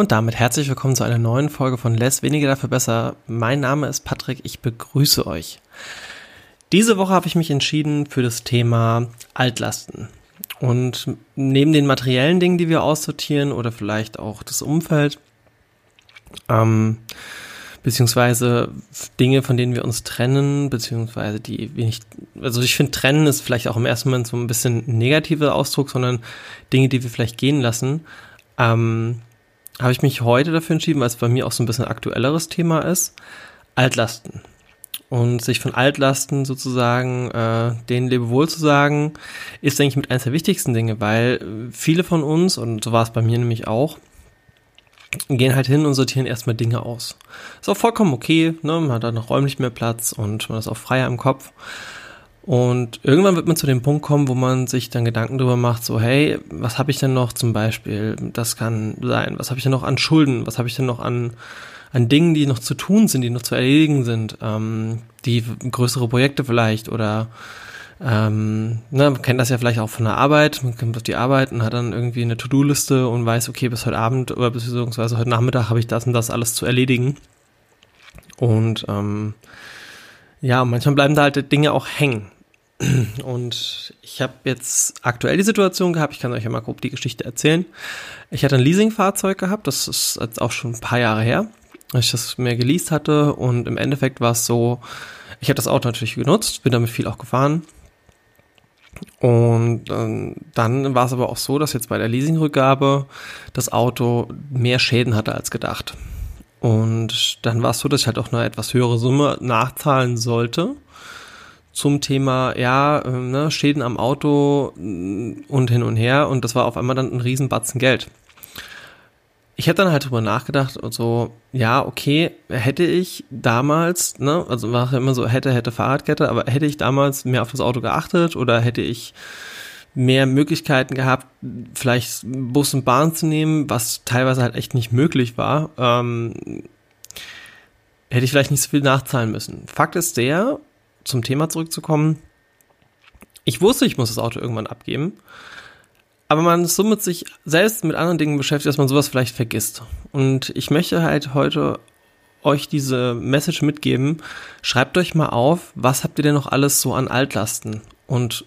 Und damit herzlich willkommen zu einer neuen Folge von Less Weniger dafür besser. Mein Name ist Patrick, ich begrüße euch. Diese Woche habe ich mich entschieden für das Thema Altlasten. Und neben den materiellen Dingen, die wir aussortieren oder vielleicht auch das Umfeld, ähm, beziehungsweise Dinge, von denen wir uns trennen, beziehungsweise die wir nicht, also ich finde, trennen ist vielleicht auch im ersten Moment so ein bisschen negativer Ausdruck, sondern Dinge, die wir vielleicht gehen lassen. Ähm, habe ich mich heute dafür entschieden, weil es bei mir auch so ein bisschen aktuelleres Thema ist, Altlasten. Und sich von Altlasten sozusagen äh, den Lebewohl zu sagen, ist, denke ich, mit eines der wichtigsten Dinge, weil viele von uns, und so war es bei mir nämlich auch, gehen halt hin und sortieren erstmal Dinge aus. Ist auch vollkommen okay, ne? man hat da noch räumlich mehr Platz und man ist auch freier im Kopf. Und irgendwann wird man zu dem Punkt kommen, wo man sich dann Gedanken darüber macht, so, hey, was habe ich denn noch zum Beispiel? Das kann sein. Was habe ich denn noch an Schulden? Was habe ich denn noch an, an Dingen, die noch zu tun sind, die noch zu erledigen sind? Ähm, die größere Projekte vielleicht oder ähm, ne, man kennt das ja vielleicht auch von der Arbeit. Man kommt auf die Arbeit und hat dann irgendwie eine To-Do-Liste und weiß, okay, bis heute Abend oder beziehungsweise heute Nachmittag habe ich das und das alles zu erledigen. Und ähm, ja, manchmal bleiben da halt Dinge auch hängen. Und ich habe jetzt aktuell die Situation gehabt, ich kann euch ja mal grob die Geschichte erzählen. Ich hatte ein Leasingfahrzeug gehabt, das ist jetzt auch schon ein paar Jahre her, als ich das mir geleast hatte. Und im Endeffekt war es so, ich habe das Auto natürlich genutzt, bin damit viel auch gefahren. Und ähm, dann war es aber auch so, dass jetzt bei der Leasingrückgabe das Auto mehr Schäden hatte als gedacht. Und dann war es so, dass ich halt auch eine etwas höhere Summe nachzahlen sollte zum Thema, ja, äh, ne, Schäden am Auto mm, und hin und her. Und das war auf einmal dann ein Riesenbatzen Geld. Ich hätte dann halt drüber nachgedacht und so, ja, okay, hätte ich damals, ne, also war immer so, hätte, hätte Fahrradkette, aber hätte ich damals mehr auf das Auto geachtet oder hätte ich mehr Möglichkeiten gehabt, vielleicht Bus und Bahn zu nehmen, was teilweise halt echt nicht möglich war, ähm, hätte ich vielleicht nicht so viel nachzahlen müssen. Fakt ist der, zum Thema zurückzukommen, ich wusste, ich muss das Auto irgendwann abgeben, aber man ist so mit sich selbst mit anderen Dingen beschäftigt, dass man sowas vielleicht vergisst. Und ich möchte halt heute euch diese Message mitgeben. Schreibt euch mal auf, was habt ihr denn noch alles so an Altlasten? Und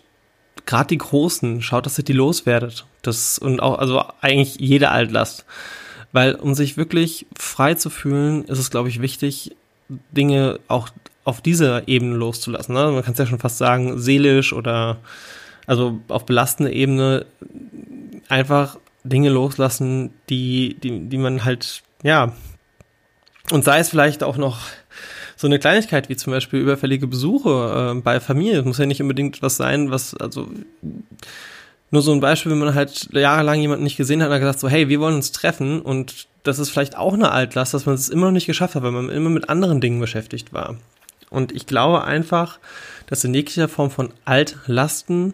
gerade die großen, schaut, dass ihr die loswerdet. Das und auch, also eigentlich jede Altlast. Weil um sich wirklich frei zu fühlen, ist es, glaube ich, wichtig, Dinge auch auf dieser Ebene loszulassen. Ne? Man kann es ja schon fast sagen, seelisch oder also auf belastende Ebene einfach Dinge loslassen, die, die, die man halt, ja, und sei es vielleicht auch noch so eine Kleinigkeit wie zum Beispiel überfällige Besuche äh, bei Familie. Das muss ja nicht unbedingt was sein, was, also nur so ein Beispiel, wenn man halt jahrelang jemanden nicht gesehen hat und hat gesagt so, hey, wir wollen uns treffen und das ist vielleicht auch eine Altlast, dass man es immer noch nicht geschafft hat, weil man immer mit anderen Dingen beschäftigt war. Und ich glaube einfach, dass in jeglicher Form von Altlasten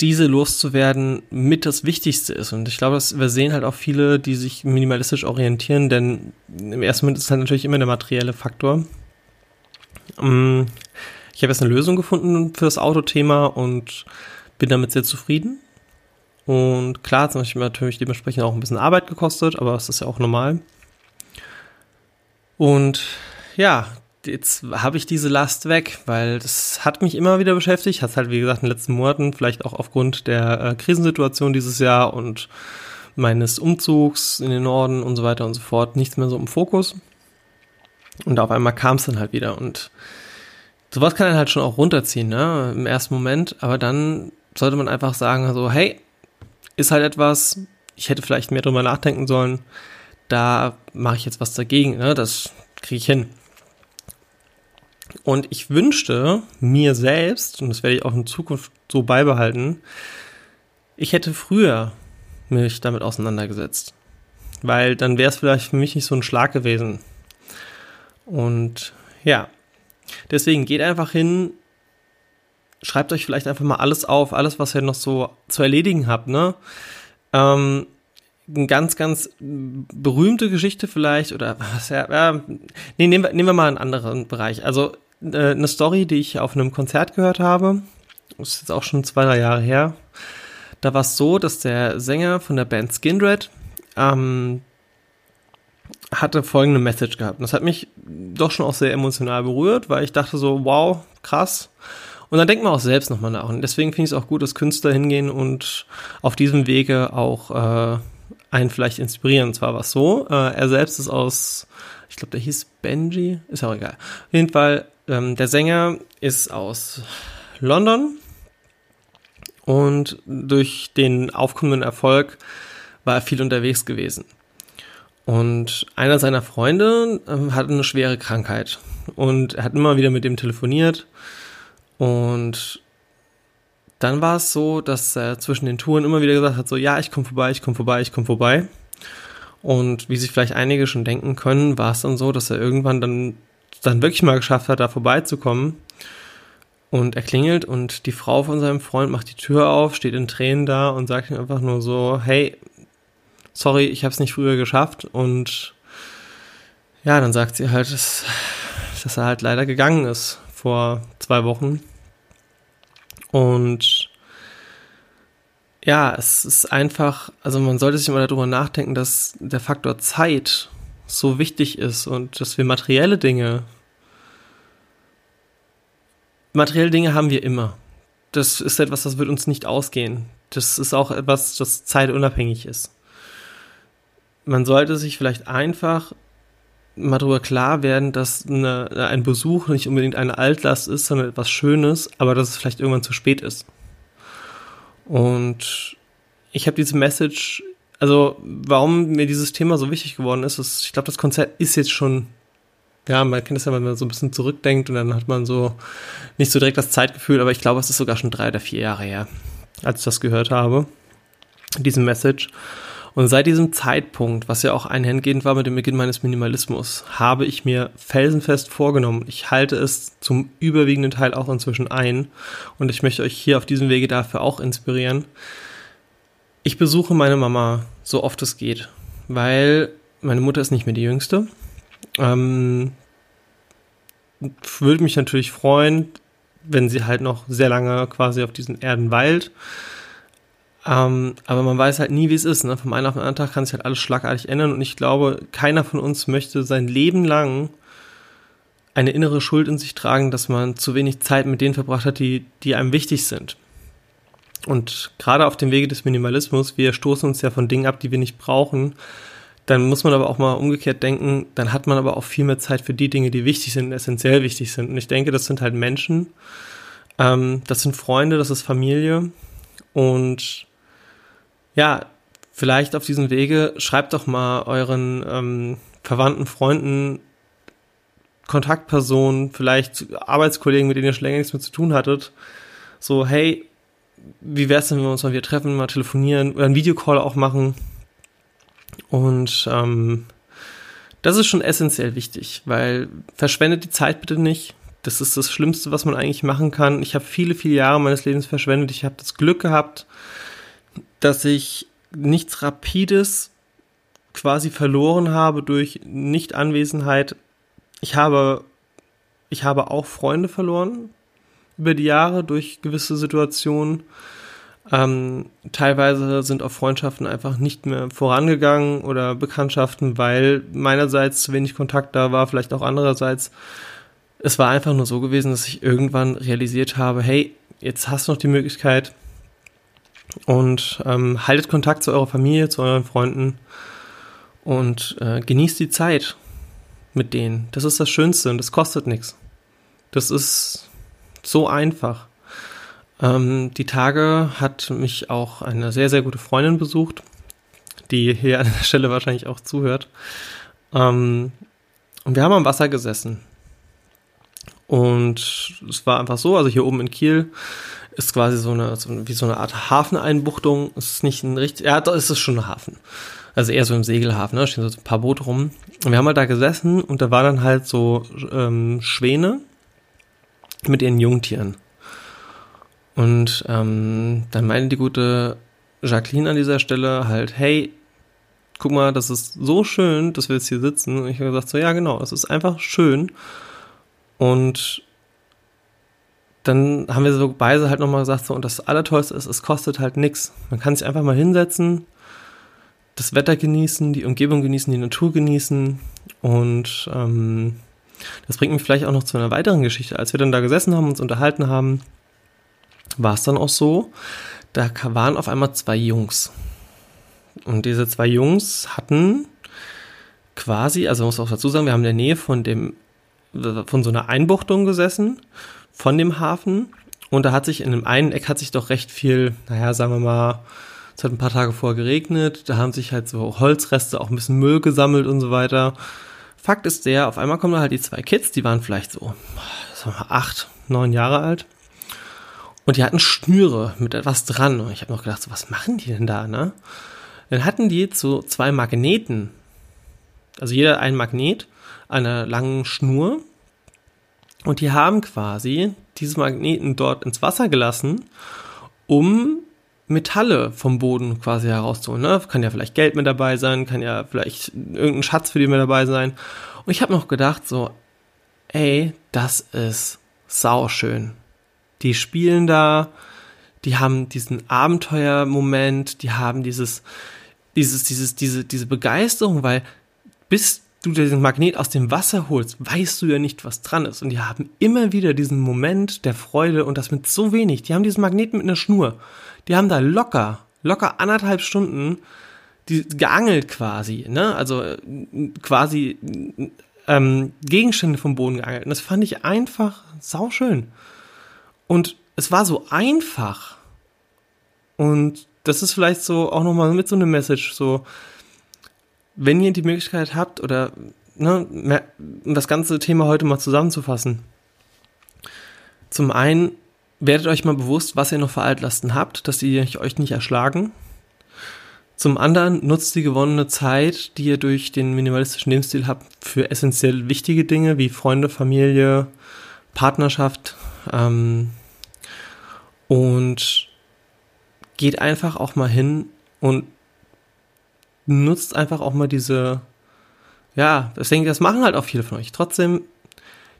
diese loszuwerden mit das Wichtigste ist. Und ich glaube, dass wir sehen halt auch viele, die sich minimalistisch orientieren, denn im ersten Moment ist halt natürlich immer der materielle Faktor. Mm, ich habe jetzt eine Lösung gefunden für das Autothema und bin damit sehr zufrieden. Und klar, hat es natürlich dementsprechend auch ein bisschen Arbeit gekostet, aber es ist ja auch normal. Und ja, jetzt habe ich diese Last weg, weil das hat mich immer wieder beschäftigt. Hat halt, wie gesagt, in den letzten Monaten, vielleicht auch aufgrund der äh, Krisensituation dieses Jahr und meines Umzugs in den Norden und so weiter und so fort, nichts mehr so im Fokus. Und auf einmal kam es dann halt wieder. Und sowas kann dann halt schon auch runterziehen, ne? Im ersten Moment. Aber dann sollte man einfach sagen, so, hey, ist halt etwas, ich hätte vielleicht mehr drüber nachdenken sollen. Da mache ich jetzt was dagegen, ne? Das kriege ich hin. Und ich wünschte mir selbst, und das werde ich auch in Zukunft so beibehalten, ich hätte früher mich damit auseinandergesetzt. Weil dann wäre es vielleicht für mich nicht so ein Schlag gewesen. Und ja, deswegen geht einfach hin, schreibt euch vielleicht einfach mal alles auf, alles, was ihr noch so zu erledigen habt, ne? Ähm, eine ganz, ganz berühmte Geschichte vielleicht, oder was ja, ja nee, nehmen wir, nehmen wir mal einen anderen Bereich. Also äh, eine Story, die ich auf einem Konzert gehört habe. Das ist jetzt auch schon zwei, drei Jahre her. Da war es so, dass der Sänger von der Band Skindred, ähm, hatte folgende Message gehabt. Das hat mich doch schon auch sehr emotional berührt, weil ich dachte so, wow, krass. Und dann denkt man auch selbst nochmal nach. Und deswegen finde ich es auch gut, dass Künstler hingehen und auf diesem Wege auch äh, einen vielleicht inspirieren. Und zwar war es so, äh, er selbst ist aus, ich glaube, der hieß Benji, ist auch egal. Auf jeden Fall, ähm, der Sänger ist aus London und durch den aufkommenden Erfolg war er viel unterwegs gewesen. Und einer seiner Freunde äh, hatte eine schwere Krankheit und er hat immer wieder mit dem telefoniert und dann war es so, dass er zwischen den Touren immer wieder gesagt hat, so ja, ich komme vorbei, ich komme vorbei, ich komme vorbei. Und wie sich vielleicht einige schon denken können, war es dann so, dass er irgendwann dann, dann wirklich mal geschafft hat, da vorbeizukommen. Und er klingelt und die Frau von seinem Freund macht die Tür auf, steht in Tränen da und sagt ihm einfach nur so, hey, sorry, ich habe es nicht früher geschafft. Und ja, dann sagt sie halt, dass, dass er halt leider gegangen ist vor zwei Wochen. Und ja, es ist einfach, also man sollte sich mal darüber nachdenken, dass der Faktor Zeit so wichtig ist und dass wir materielle Dinge, materielle Dinge haben wir immer. Das ist etwas, das wird uns nicht ausgehen. Das ist auch etwas, das zeitunabhängig ist. Man sollte sich vielleicht einfach mal darüber klar werden, dass eine, ein Besuch nicht unbedingt eine Altlast ist, sondern etwas Schönes, aber dass es vielleicht irgendwann zu spät ist. Und ich habe diese Message, also warum mir dieses Thema so wichtig geworden ist, ist ich glaube, das Konzert ist jetzt schon, ja, man kennt es ja, wenn man so ein bisschen zurückdenkt und dann hat man so nicht so direkt das Zeitgefühl, aber ich glaube, es ist sogar schon drei oder vier Jahre her, als ich das gehört habe, diese Message. Und seit diesem Zeitpunkt, was ja auch einhergehend war mit dem Beginn meines Minimalismus, habe ich mir felsenfest vorgenommen, ich halte es zum überwiegenden Teil auch inzwischen ein und ich möchte euch hier auf diesem Wege dafür auch inspirieren. Ich besuche meine Mama so oft es geht, weil meine Mutter ist nicht mehr die jüngste. Ähm, würde mich natürlich freuen, wenn sie halt noch sehr lange quasi auf diesen Erden weilt. Ähm, aber man weiß halt nie, wie es ist. Ne? Vom einen auf den anderen Tag kann sich halt alles schlagartig ändern und ich glaube, keiner von uns möchte sein Leben lang eine innere Schuld in sich tragen, dass man zu wenig Zeit mit denen verbracht hat, die, die einem wichtig sind. Und gerade auf dem Wege des Minimalismus, wir stoßen uns ja von Dingen ab, die wir nicht brauchen. Dann muss man aber auch mal umgekehrt denken, dann hat man aber auch viel mehr Zeit für die Dinge, die wichtig sind, essentiell wichtig sind. Und ich denke, das sind halt Menschen, ähm, das sind Freunde, das ist Familie. Und ja, vielleicht auf diesem Wege schreibt doch mal euren ähm, Verwandten, Freunden, Kontaktpersonen, vielleicht Arbeitskollegen, mit denen ihr schon länger nichts mehr zu tun hattet, so, hey, wie wär's denn, wenn wir uns mal wieder treffen, mal telefonieren oder einen Videocall auch machen? Und ähm, das ist schon essentiell wichtig, weil verschwendet die Zeit bitte nicht. Das ist das Schlimmste, was man eigentlich machen kann. Ich habe viele, viele Jahre meines Lebens verschwendet. Ich habe das Glück gehabt, dass ich nichts Rapides quasi verloren habe durch Nichtanwesenheit. Ich habe, ich habe auch Freunde verloren über die Jahre durch gewisse Situationen. Ähm, teilweise sind auch Freundschaften einfach nicht mehr vorangegangen oder Bekanntschaften, weil meinerseits zu wenig Kontakt da war, vielleicht auch andererseits. Es war einfach nur so gewesen, dass ich irgendwann realisiert habe, hey, jetzt hast du noch die Möglichkeit, und ähm, haltet Kontakt zu eurer Familie, zu euren Freunden und äh, genießt die Zeit mit denen. Das ist das Schönste und das kostet nichts. Das ist so einfach. Ähm, die Tage hat mich auch eine sehr, sehr gute Freundin besucht, die hier an der Stelle wahrscheinlich auch zuhört. Ähm, und wir haben am Wasser gesessen. Und es war einfach so, also hier oben in Kiel ist quasi so eine, so, wie so eine Art Hafeneinbuchtung. Es ist nicht ein richtig, ja, da ist es schon ein Hafen. Also eher so im Segelhafen, ne? Da stehen so ein paar Boote rum. Und wir haben halt da gesessen und da waren dann halt so ähm, Schwäne mit ihren Jungtieren. Und ähm, dann meinte die gute Jacqueline an dieser Stelle halt, hey, guck mal, das ist so schön, dass wir jetzt hier sitzen. Und ich habe gesagt so, ja genau, es ist einfach schön. Und dann haben wir so beide halt nochmal gesagt, so, und das Allertollste ist, es kostet halt nichts. Man kann sich einfach mal hinsetzen, das Wetter genießen, die Umgebung genießen, die Natur genießen. Und ähm, das bringt mich vielleicht auch noch zu einer weiteren Geschichte. Als wir dann da gesessen haben, uns unterhalten haben, war es dann auch so, da waren auf einmal zwei Jungs. Und diese zwei Jungs hatten quasi, also man muss auch dazu sagen, wir haben in der Nähe von dem, von so einer Einbuchtung gesessen, von dem Hafen. Und da hat sich in dem einen Eck hat sich doch recht viel, naja, sagen wir mal, es hat ein paar Tage vorher geregnet, da haben sich halt so Holzreste, auch ein bisschen Müll gesammelt und so weiter. Fakt ist der, auf einmal kommen da halt die zwei Kids, die waren vielleicht so, acht, neun Jahre alt. Und die hatten Schnüre mit etwas dran. Und ich habe noch gedacht, so, was machen die denn da, ne? Dann hatten die so zwei Magneten. Also jeder ein Magnet, einer langen Schnur. Und die haben quasi diese Magneten dort ins Wasser gelassen, um Metalle vom Boden quasi herauszuholen. Ne? Kann ja vielleicht Geld mit dabei sein, kann ja vielleicht irgendein Schatz für die mit dabei sein. Und ich habe noch gedacht, so, ey, das ist sauschön. Die spielen da, die haben diesen Abenteuermoment, die haben dieses, dieses, dieses, diese, diese Begeisterung, weil bis du diesen Magnet aus dem Wasser holst, weißt du ja nicht, was dran ist. Und die haben immer wieder diesen Moment der Freude und das mit so wenig. Die haben diesen Magnet mit einer Schnur. Die haben da locker, locker anderthalb Stunden die, geangelt quasi, ne? Also äh, quasi ähm, Gegenstände vom Boden geangelt. Und das fand ich einfach sauschön. Und es war so einfach. Und das ist vielleicht so auch nochmal mit so einer Message, so, wenn ihr die Möglichkeit habt oder ne, um das ganze Thema heute mal zusammenzufassen. Zum einen werdet euch mal bewusst, was ihr noch für Altlasten habt, dass die euch nicht erschlagen. Zum anderen nutzt die gewonnene Zeit, die ihr durch den minimalistischen Lebensstil habt, für essentiell wichtige Dinge wie Freunde, Familie, Partnerschaft ähm, und geht einfach auch mal hin und nutzt einfach auch mal diese, ja, ich, das machen halt auch viele von euch. Trotzdem,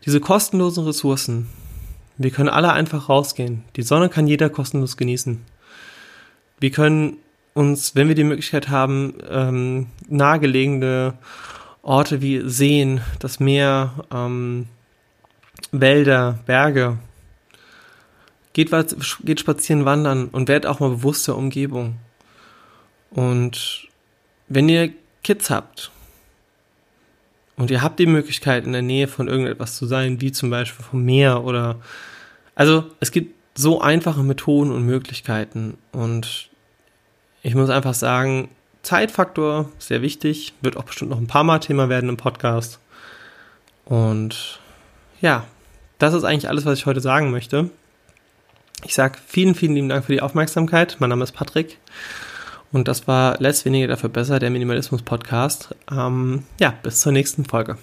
diese kostenlosen Ressourcen, wir können alle einfach rausgehen. Die Sonne kann jeder kostenlos genießen. Wir können uns, wenn wir die Möglichkeit haben, ähm, nahegelegene Orte wie Seen, das Meer, ähm, Wälder, Berge, geht, geht spazieren, wandern und werdet auch mal bewusst der Umgebung. Und wenn ihr Kids habt und ihr habt die Möglichkeit, in der Nähe von irgendetwas zu sein, wie zum Beispiel vom Meer oder, also es gibt so einfache Methoden und Möglichkeiten und ich muss einfach sagen, Zeitfaktor sehr wichtig, wird auch bestimmt noch ein paar Mal Thema werden im Podcast. Und ja, das ist eigentlich alles, was ich heute sagen möchte. Ich sage vielen, vielen lieben Dank für die Aufmerksamkeit. Mein Name ist Patrick. Und das war Let's Weniger dafür besser, der Minimalismus-Podcast. Ähm, ja, bis zur nächsten Folge.